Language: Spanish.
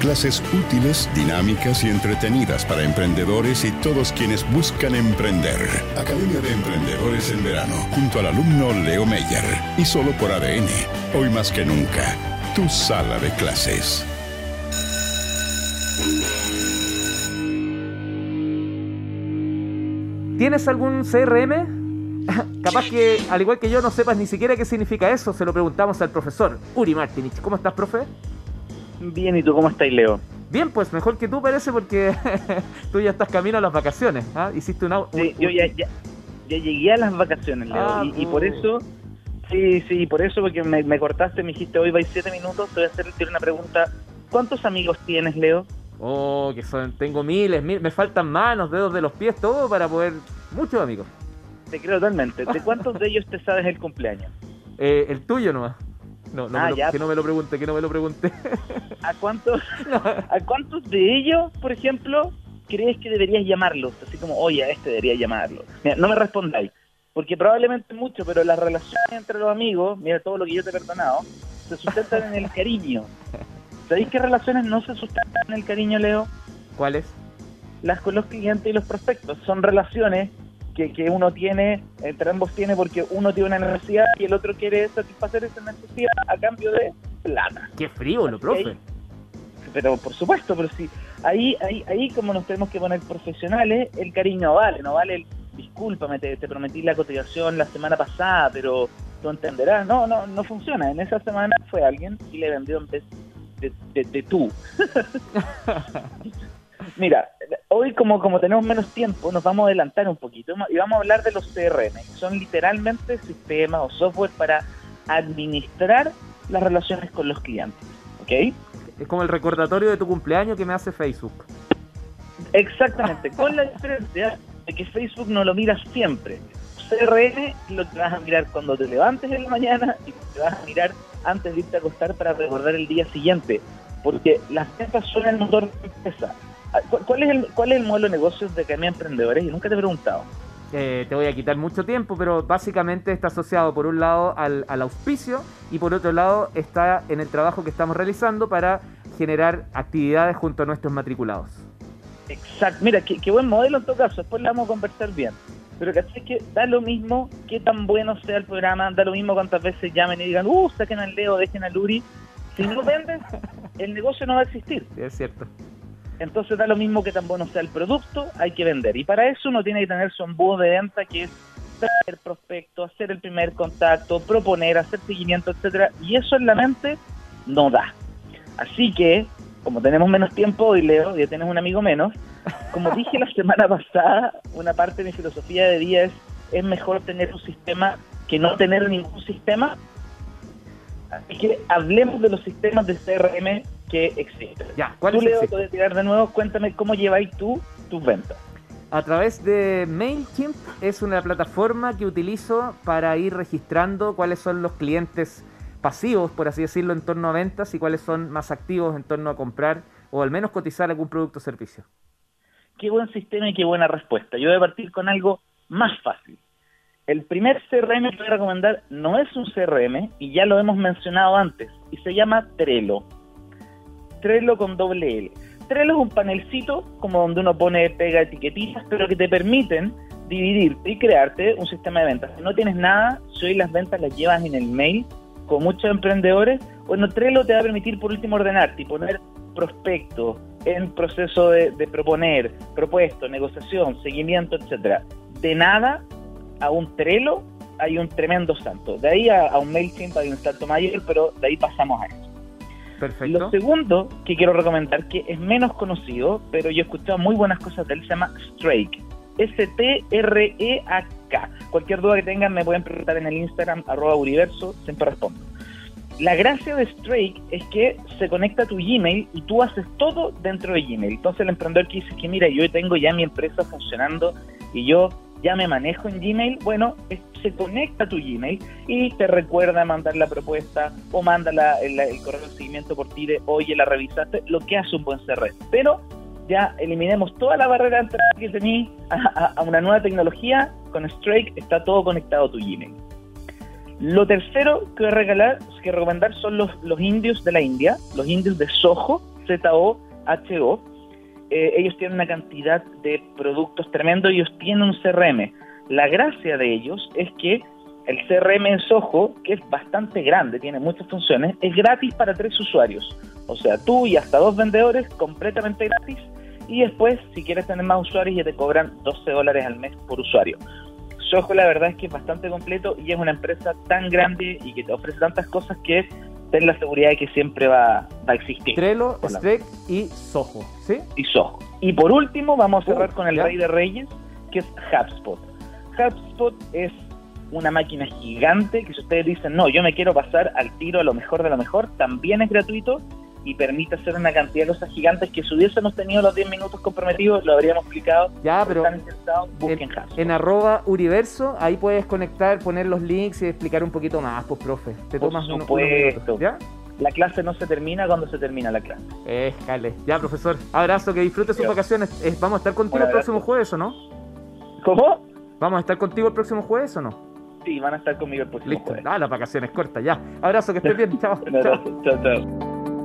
Clases útiles, dinámicas y entretenidas para emprendedores y todos quienes buscan emprender. Academia de Emprendedores en verano, junto al alumno Leo Meyer. Y solo por ADN. Hoy más que nunca, tu sala de clases. ¿Tienes algún CRM? Capaz que, al igual que yo, no sepas ni siquiera qué significa eso. Se lo preguntamos al profesor Uri Martinich. ¿Cómo estás, profe? Bien, ¿y tú cómo estás, Leo? Bien, pues mejor que tú parece porque tú ya estás camino a las vacaciones. ¿ah? Hiciste una, Sí, yo ya, ya, ya llegué a las vacaciones, Leo. Ah, y, y por eso, sí, sí, por eso, porque me, me cortaste, me dijiste hoy vais siete minutos, te voy a hacer una pregunta. ¿Cuántos amigos tienes, Leo? Oh, que son, tengo miles, mil, me faltan manos, dedos de los pies, todo para poder... Muchos amigos. Te creo totalmente. ¿De cuántos de ellos te sabes el cumpleaños? Eh, el tuyo nomás. No, no Ah, me lo- ya. que no me lo pregunte, que no me lo pregunte. ¿A cuántos, ¿A cuántos de ellos, por ejemplo, crees que deberías llamarlos? Así como, oye, a este debería llamarlo. Mira, no me respondáis, porque probablemente mucho, pero las relaciones entre los amigos, mira todo lo que yo te he perdonado, se sustentan en el cariño. ¿Sabéis qué relaciones no se sustentan en el cariño, Leo? ¿Cuál es? Las con los clientes y los prospectos. Son relaciones que, que uno tiene, entre ambos tiene, porque uno tiene una necesidad y el otro quiere satisfacer esa necesidad a cambio de plata. Qué frívolo, profe. pero por supuesto, pero sí, ahí, ahí, ahí como nos tenemos que poner profesionales, el cariño vale, no vale el discúlpame, te, te prometí la cotización la semana pasada, pero tú entenderás, no, no, no funciona, en esa semana fue alguien y le vendió en vez de, de- de tú. Mira, hoy como, como tenemos menos tiempo, nos vamos a adelantar un poquito y vamos a hablar de los CRM, que son literalmente sistemas o software para administrar las relaciones con los clientes, ¿ok? Es como el recordatorio de tu cumpleaños que me hace Facebook. Exactamente, con la diferencia de que Facebook no lo miras siempre. CRM lo que vas a mirar cuando te levantes en la mañana y te vas a mirar antes de irte a acostar para recordar el día siguiente. Porque las ventas son el motor de la empresa. Ah, ¿Cu- ¿Cuál es el, cuál es el modelo de negocios de Academia de Emprendedores? Y nunca te he preguntado. Eh, te voy a quitar mucho tiempo, pero básicamente está asociado por un lado al, al auspicio y por otro lado está en el trabajo que estamos realizando para generar actividades junto a nuestros matriculados. Exacto. Mira, qué, qué buen modelo en todo caso. Después le vamos a conversar bien. Pero ¿cachai? que da lo mismo qué tan bueno sea el programa, da lo mismo cuántas veces llamen y digan, uh, saquen al Leo, dejen al Luri. Si no vendes, el negocio no va a existir. Sí, es cierto. Entonces da lo mismo que tan bueno sea el producto, hay que vender. Y para eso uno tiene que tener su embudo de venta, que es traer prospecto, hacer el primer contacto, proponer, hacer seguimiento, etcétera. Y eso en la mente no da. Así que, como tenemos menos tiempo y Leo, ya tienes un amigo menos, como dije la semana pasada, una parte de mi filosofía de vida es, es mejor tener un sistema que no tener ningún sistema. Así que hablemos de los sistemas de CRM que existen. Ya, ¿cuál Tú, Leo, te sistema? voy a tirar de nuevo. Cuéntame cómo lleváis tú tus ventas. A través de MailChimp es una plataforma que utilizo para ir registrando cuáles son los clientes pasivos, por así decirlo, en torno a ventas y cuáles son más activos en torno a comprar o al menos cotizar algún producto o servicio. Qué buen sistema y qué buena respuesta. Yo voy a partir con algo más fácil. El primer CRM que voy a recomendar no es un CRM y ya lo hemos mencionado antes y se llama Trello. Trello con doble L. Trello es un panelcito como donde uno pone, pega etiquetitas, pero que te permiten dividirte y crearte un sistema de ventas. Si no tienes nada, si hoy las ventas las llevas en el mail con muchos emprendedores, bueno, Trello te va a permitir por último ordenarte y poner prospectos en proceso de, de proponer, propuesto, negociación, seguimiento, etcétera. De nada a un Trello hay un tremendo salto. De ahí a, a un MailChimp hay un salto mayor, pero de ahí pasamos a eso. Perfecto. Lo segundo que quiero recomendar, que es menos conocido, pero yo he escuchado muy buenas cosas de él, se llama Strake. S-T-R-E-A-K. Cualquier duda que tengan me pueden preguntar en el Instagram, arroba Universo, siempre respondo. La gracia de Strake es que se conecta a tu Gmail y tú haces todo dentro de Gmail. Entonces el emprendedor que dice que mira, yo tengo ya mi empresa funcionando y yo ya me manejo en Gmail, bueno, se conecta a tu Gmail y te recuerda mandar la propuesta o manda el, correo de seguimiento por ti de oye, la revisaste, lo que hace un buen CRM. Pero ya eliminemos toda la barrera que tenías a, a, una nueva tecnología, con Strike está todo conectado a tu Gmail. Lo tercero que voy a regalar, que recomendar son los, los indios de la India, los indios de Soho, Z-O-H-O. Eh, ellos tienen una cantidad de productos tremendo, ellos tienen un CRM. La gracia de ellos es que el CRM en Soho, que es bastante grande, tiene muchas funciones, es gratis para tres usuarios. O sea, tú y hasta dos vendedores completamente gratis. Y después, si quieres tener más usuarios, ya te cobran 12 dólares al mes por usuario. Soho la verdad es que es bastante completo y es una empresa tan grande y que te ofrece tantas cosas que ten la seguridad de que siempre va, a existir. Trello, Strike y Soho, ¿sí? Y Soho. Y por último vamos a cerrar uh, con el rey de reyes, que es HubSpot. HubSpot es una máquina gigante que si ustedes dicen, no, yo me quiero pasar al tiro a lo mejor de lo mejor, también es gratuito y permite hacer una cantidad de cosas gigantes que si hubiésemos tenido los 10 minutos comprometidos lo habríamos explicado. Ya, pero en, en, arroba Universo, ahí puedes conectar, poner los links y explicar un poquito más, pues profe. Te Por tomas supuesto. ¿Ya? La clase no se termina cuando se termina la clase. Escale. Ya, profesor. Abrazo, que disfrute sus vacaciones. ¿Vamos a estar contigo el próximo jueves o no? ¿Cómo? ¿Vamos a estar contigo el próximo jueves o no? Sí, van a estar conmigo el próximo jueves. Ah, las vacaciones cortas, ya. Abrazo, que estés bien. chao. chao, chao.